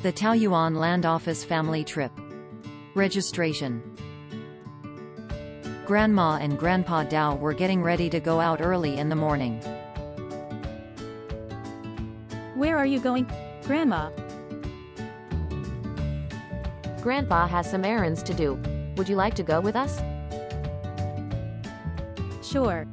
The Taoyuan Land Office Family Trip. Registration. Grandma and Grandpa Dao were getting ready to go out early in the morning. Where are you going, Grandma? Grandpa has some errands to do. Would you like to go with us? Sure.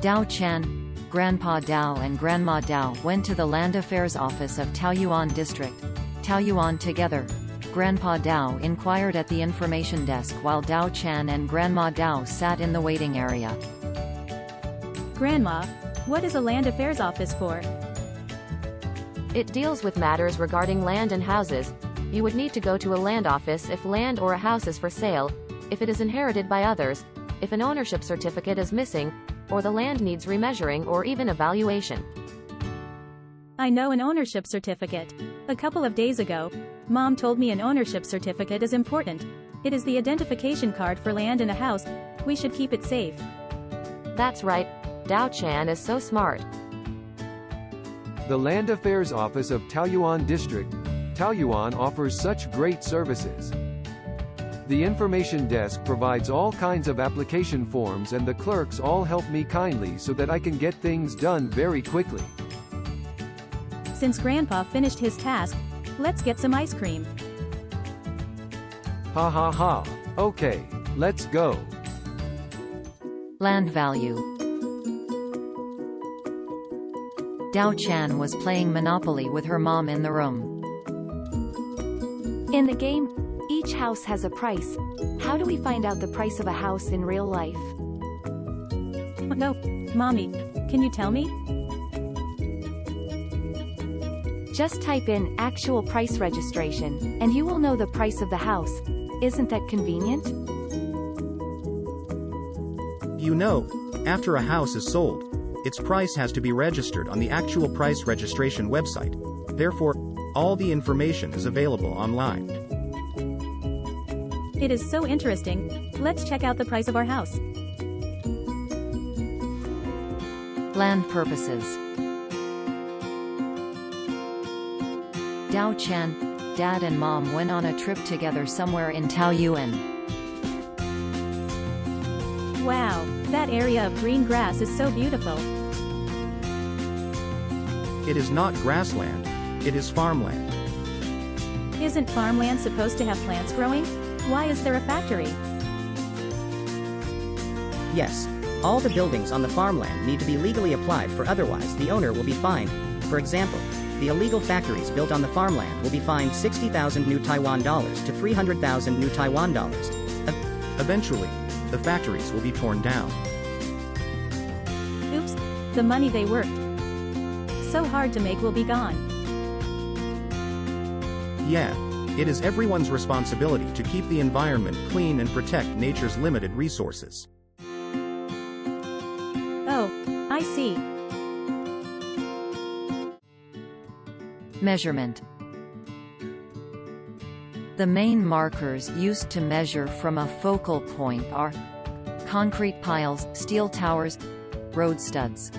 Dao Chan, Grandpa Dao and Grandma Dao went to the Land Affairs Office of Taoyuan District. Taoyuan together. Grandpa Dao inquired at the information desk while Dao Chan and Grandma Dao sat in the waiting area. Grandma, what is a land affairs office for? It deals with matters regarding land and houses. You would need to go to a land office if land or a house is for sale, if it is inherited by others, if an ownership certificate is missing, or the land needs remeasuring or even evaluation. I know an ownership certificate. A couple of days ago, Mom told me an ownership certificate is important. It is the identification card for land and a house. We should keep it safe. That's right. Dao Chan is so smart. The Land Affairs Office of Taoyuan District. Taoyuan offers such great services. The information desk provides all kinds of application forms and the clerks all help me kindly so that I can get things done very quickly. Since Grandpa finished his task, let's get some ice cream. Ha ha ha. Okay, let's go. Land value. Dao Chan was playing Monopoly with her mom in the room. In the game, each house has a price. How do we find out the price of a house in real life? No, Mommy, can you tell me? Just type in actual price registration, and you will know the price of the house. Isn't that convenient? You know, after a house is sold, its price has to be registered on the actual price registration website. Therefore, all the information is available online. It is so interesting. Let's check out the price of our house. Land purposes. Dao Chan, Dad and Mom went on a trip together somewhere in Taoyuan. Wow, that area of green grass is so beautiful. It is not grassland, it is farmland. Isn't farmland supposed to have plants growing? Why is there a factory? Yes. All the buildings on the farmland need to be legally applied for otherwise the owner will be fined. For example, the illegal factories built on the farmland will be fined 60,000 new Taiwan dollars to 300,000 new Taiwan dollars. Eventually, the factories will be torn down. Oops, the money they worked so hard to make will be gone. Yeah, it is everyone's responsibility to keep the environment clean and protect nature's limited resources. Oh, I see. Measurement. The main markers used to measure from a focal point are concrete piles, steel towers, road studs.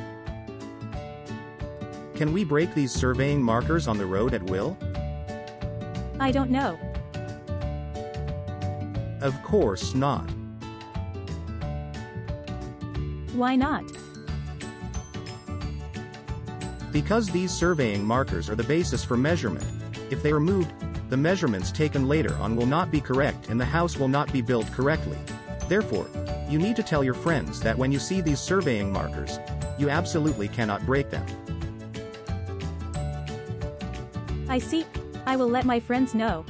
Can we break these surveying markers on the road at will? I don't know. Of course not. Why not? Because these surveying markers are the basis for measurement. If they are moved, the measurements taken later on will not be correct and the house will not be built correctly. Therefore, you need to tell your friends that when you see these surveying markers, you absolutely cannot break them. I see. I will let my friends know.